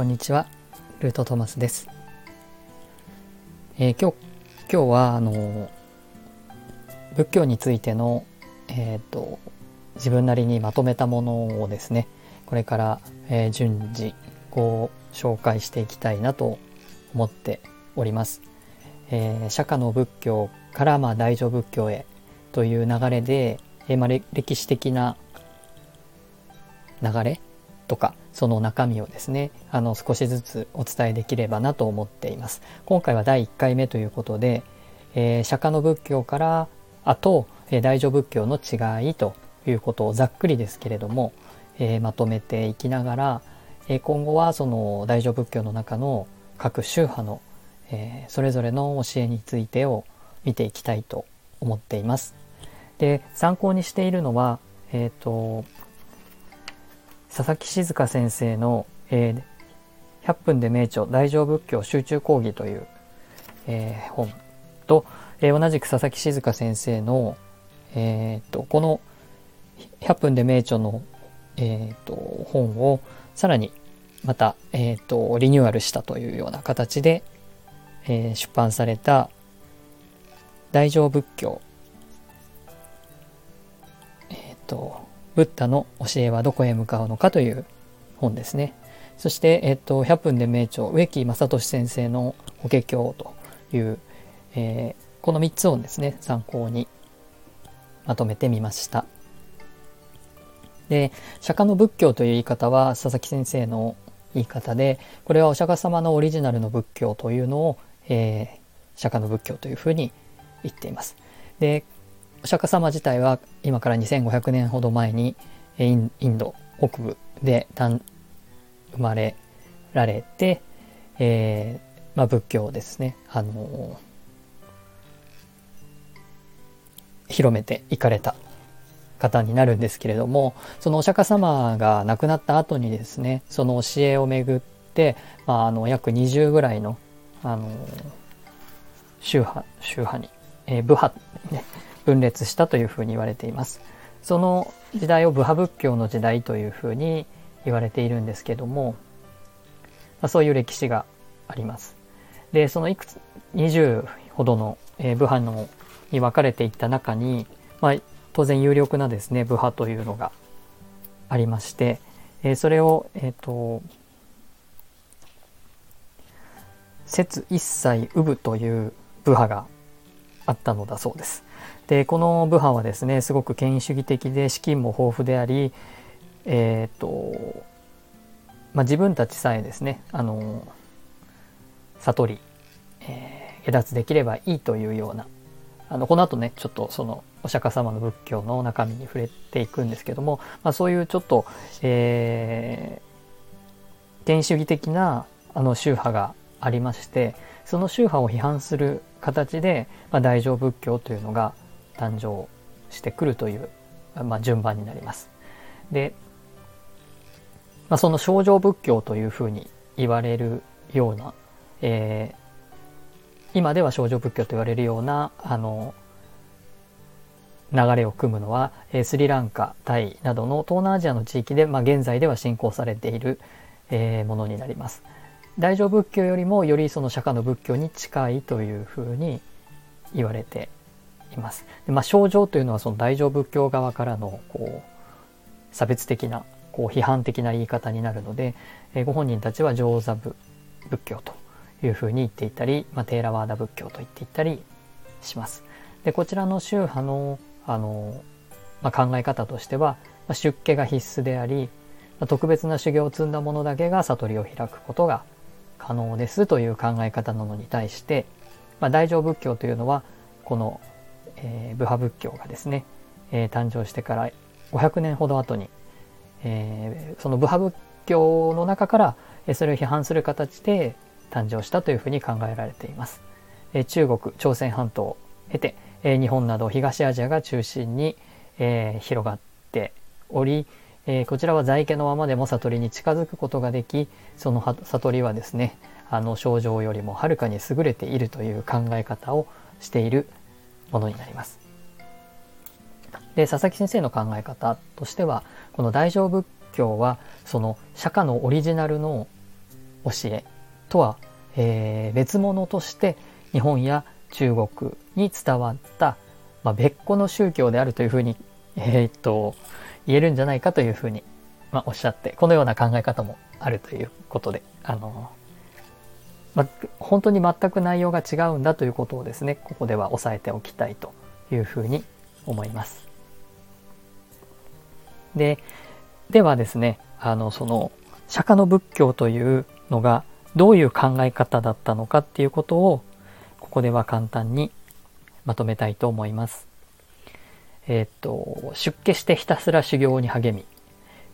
こんにちは、ルートトマスです。えー、今日今日はあの仏教についてのえっ、ー、と自分なりにまとめたものをですね、これから、えー、順次ご紹介していきたいなと思っております。えー、釈迦の仏教からまあ大乗仏教へという流れで、えーまあ、歴史的な流れとかその中身をですねあの少しずつお伝えできればなと思っています今回は第1回目ということで、えー、釈迦の仏教からあと、えー、大乗仏教の違いということをざっくりですけれども、えー、まとめていきながら、え今後はその大乗仏教の中の各宗派の、えそれぞれの教えについてを見ていきたいと思っています。で参考にしているのは、えーと佐々木静香先生の、えー、100分で名著大乗仏教集中講義という、えー、本と、えー、同じく佐々木静香先生の、えーと、この100分で名著の、えーと、本をさらにまた、えーと、リニューアルしたというような形で、えー、出版された大乗仏教。えっ、ー、とブッダの教えはどこへ向かうのかという本ですね。そして、えっと、100分で名著、植木正俊先生の法華経という、えー、この3つをですね、参考にまとめてみました。で、釈迦の仏教という言い方は佐々木先生の言い方で、これはお釈迦様のオリジナルの仏教というのを、えー、釈迦の仏教というふうに言っています。で、お釈迦様自体は今から2500年ほど前にインド北部で生まれられて、えーまあ、仏教ですね、あのー、広めていかれた方になるんですけれどもそのお釈迦様が亡くなった後にですねその教えをめぐって、まあ、あの約20ぐらいの、あのー、宗派宗派に、えー、部派ね分裂したというふうに言われています。その時代を部派仏教の時代というふうに言われているんですけども、まあ、そういう歴史があります。で、そのいくつ、20ほどの、えー、部派のに分かれていった中に、まあ、当然有力なですね、部派というのがありまして、えー、それを、えっ、ー、と、説一切有部という部派があったのだそうです。でこの部派はですねすごく権威主義的で資金も豊富でありえっ、とまあ、自分たちさえですねあの悟り、えー、下脱できればいいというようなあのこの後ねちょっとそのお釈迦様の仏教の中身に触れていくんですけども、まあ、そういうちょっと、えー、権威主義的なあの宗派がありましてその宗派を批判する形で、まあ、大乗仏教というのが誕生してくるという、まあ、順番になります。で、まあ、その症状仏教というふうに言われるような、えー、今では症状仏教と言われるようなあの流れを組むのは、えー、スリランカタイなどの東南アジアの地域で、まあ、現在では信仰されている、えー、ものになります。大乗仏教よりもよりその釈迦の仏教に近いというふうに言われています。でまあ、症状というのはその大乗仏教側からのこう差別的なこう批判的な言い方になるので、えー、ご本人たちは上座部仏教というふうに言っていたり、まあ、テーラワーダ仏教と言っていたりします。でこちらの宗派のあの、まあ、考え方としては、まあ、出家が必須であり、まあ、特別な修行を積んだ者だけが悟りを開くことが可能ですという考え方なのに対して、まあ、大乗仏教というのはこのえー、部派仏教がですね、えー、誕生してから500年ほど後に、えー、その部派仏教の中から、それを批判する形で誕生したというふうに考えられています。え中国朝鮮半島を経て、え日本など東アジアが中心に、え広がっており、えこちらは在家のままでも悟りに近づくことができその悟りはですねあの症状よりもはるかに優れているという考え方をしているものになります。で佐々木先生の考え方としてはこの大乗仏教はその釈迦のオリジナルの教えとは、えー、別物として日本や中国に伝わった、まあ、別個の宗教であるというふうに、えー、っと言えるんじゃないかというふうに、まあ、おっしゃってこのような考え方もあるということであのまあ、本当に全く内容が違うんだということをですねここでは押さえておきたいというふうに思います。でではですねあのその釈迦の仏教というのがどういう考え方だったのかっていうことをここでは簡単にまとめたいと思います。えー、っと出家してひたすら修行に励み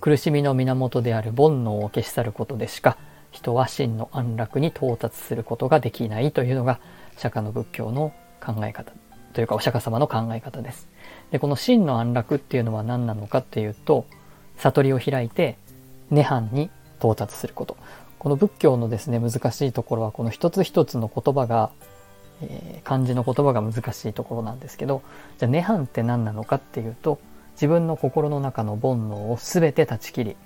苦しみの源である煩悩を消し去ることでしか人は真の安楽に到達することができないというのが釈迦の仏教の考え方というかお釈迦様の考え方です。でこの真の安楽っていうのは何なのかっていうと悟りを開いて涅槃に到達することこの仏教のですね難しいところはこの一つ一つの言葉が、えー、漢字の言葉が難しいところなんですけどじゃあ涅槃って何なのかっていうと自分の心の中の煩悩を全て断ち切り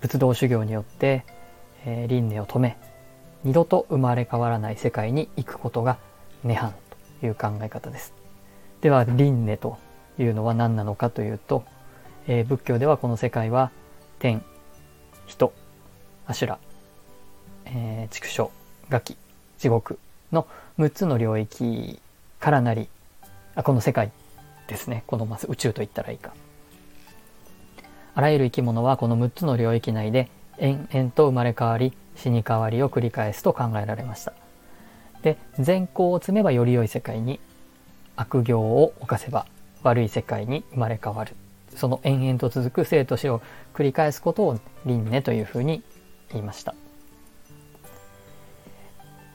仏道修行によって、えー、輪廻を止め二度と生まれ変わらない世界に行くことが涅槃という考え方です。では輪廻というのは何なのかというと、えー、仏教ではこの世界は天人阿修羅、えー、畜生餓鬼地獄の6つの領域からなりあこの世界ですね。このまず宇宙と言ったらいいか。あらゆる生き物はこの6つの領域内で延々と生まれ変わり死に変わりを繰り返すと考えられました。で善行を積めばより良い世界に悪行を犯せば悪い世界に生まれ変わる。その延々と続く生と死を繰り返すことを輪廻というふうに言いました。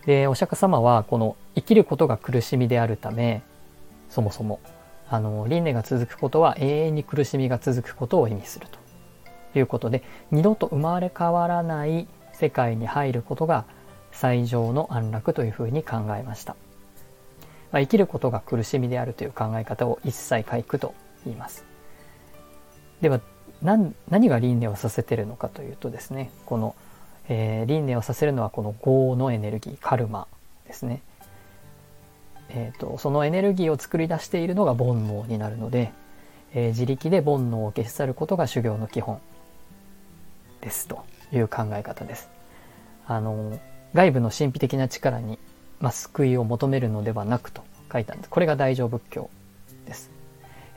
でお釈迦様はこの生きることが苦しみであるためそもそもあの輪廻が続くことは永遠に苦しみが続くことを意味すると。いうことで二度と生まれ変わらない世界に入ることが最上の安楽というふうに考えました、まあ、生きることが苦しみであるという考え方を一切回復と言います。では何が輪廻をさせているのかというとですねこの、えー、輪廻をさせるのはこの業のエネルギーカルマですねえーと、そのエネルギーを作り出しているのが煩悩になるので、えー、自力で煩悩を消し去ることが修行の基本ですという考え方です。あの外部の神秘的な力に、まあ、救いを求めるのではなくと書いたんです。これが大乗仏教です。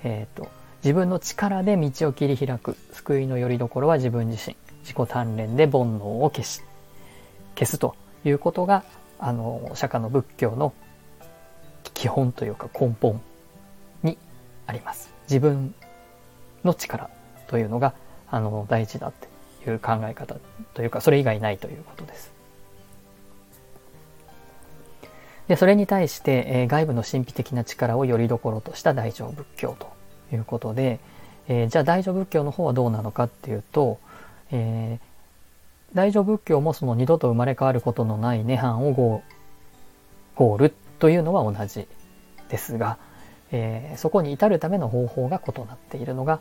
えっ、ー、と自分の力で道を切り開く救いの拠り所は自分自身自己鍛錬で煩悩を消し消すということがあの釈迦の仏教の基本というか根本にあります。自分の力というのがあの大事だっていう考え方というかそれ以外ないということです。でそれに対して、えー、外部の神秘的な力をよりどころとした大乗仏教ということで、えー、じゃあ大乗仏教の方はどうなのかっていうと、えー、大乗仏教もその二度と生まれ変わることのない涅槃をゴールというのは同じですが、えー、そこに至るための方法が異なっているのが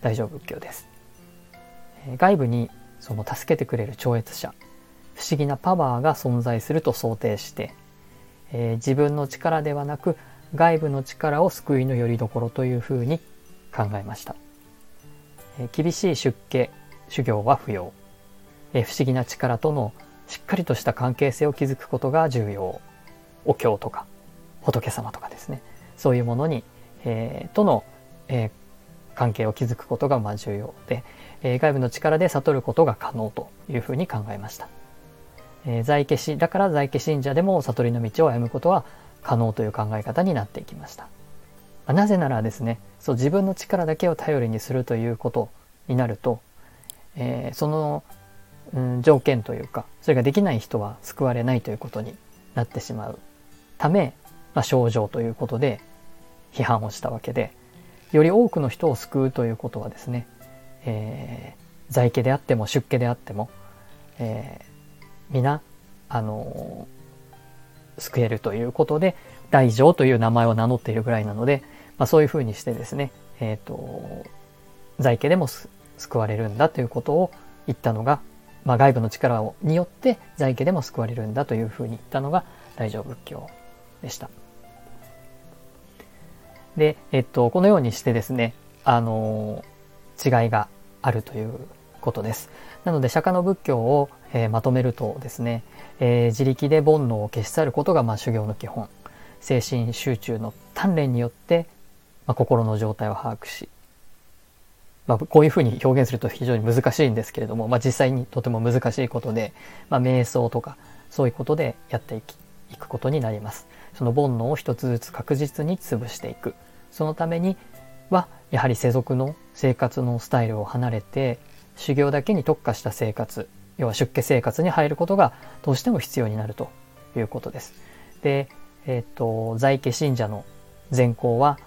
大乗仏教です。外部にその助けてくれる超越者不思議なパワーが存在すると想定して、えー、自分の力ではなく外部の力を救いの拠り所というふうに考えました。えー、厳しい出家修行は不要、え、不思議な力とのしっかりとした関係性を築くことが重要お経とか仏様とかですねそういうものに、えー、との、えー、関係を築くことがまあ重要で、えー、外部の力で悟ることが可能というふうに考えました。え、在家しだから在家信者でも悟りの道を歩むことは可能という考え方になっていきました。なぜならですねそう自分の力だけを頼りにするということになると、えー、その、うん、条件というかそれができない人は救われないということになってしまうため、まあ、症状ということで批判をしたわけでより多くの人を救うということはですね、えー、在家であっても出家であっても、えー、皆あのー、救えるということで大乗という名前を名乗っているぐらいなので、まあ、そういうふうにしてですね、えーと、在家でも救われるんだということを言ったのがまあ、外部の力をによって在家でも救われるんだというふうに言ったのが大乗仏教でした。で、えっと、このようにしてですね、あの、違いがあるということです。なので、釈迦の仏教を、えー、まとめるとですね、えー、自力で煩悩を消し去ることが、まあ、修行の基本。精神集中の鍛錬によって、まあ、心の状態を把握し、まあ、こういうふうに表現すると非常に難しいんですけれども、まあ、実際にとても難しいことで、まあ、瞑想とかそういうことでやっていきいくことになります。その煩悩を一つずつ確実に潰していく。そのためにはやはり世俗の生活のスタイルを離れて修行だけに特化した生活要は出家生活に入ることがどうしても必要になるということです。で、えっ、と在家信者の善行は、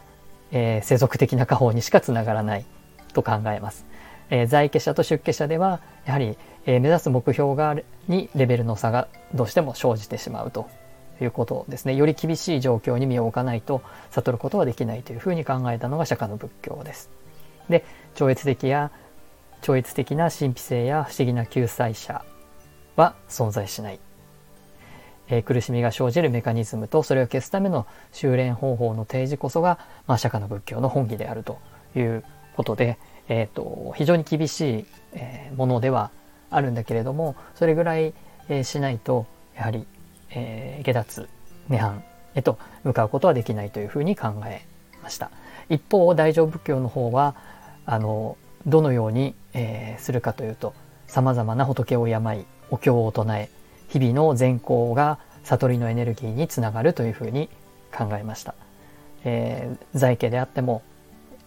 えー、世俗的な家宝にしかつながらないと考えます。えー、在家者と出家者ではやはり、えー、目指す目標がにレベルの差がどうしても生じてしまうということですね。より厳しい状況に身を置かないと悟ることはできないというふうに考えたのが釈迦の仏教です。で、超越的や超越的な神秘性や不思議な救済者は存在しない。えー、苦しみが生じるメカニズムとそれを消すための修練方法の提示こそが、まあ、釈迦の仏教の本義であるということで、えーと、非常に厳しい、えー、ものではあるんだけれどもそれぐらい、えー、しないとやはり、えー、下脱涅槃へと向かうことはできないというふうに考えました。一方大乗仏教の方はあのどのように、えー、するかというと様々な仏を病いお経を唱え日々の善行が悟りのエネルギーにつながるというふうに考えました。えー、在家であっても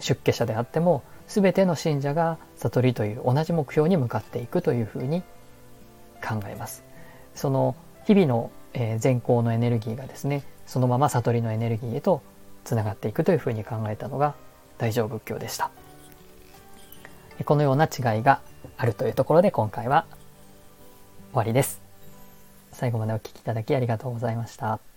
出家者であっても全ての信者が悟りという同じ目標に向かっていくというふうに考えます。その日々の、善行のエネルギーがですねそのまま悟りのエネルギーへとつながっていくというふうに考えたのが大乗仏教でした。このような違いがあるというところで今回は終わりです。最後までお聴きいただきありがとうございました。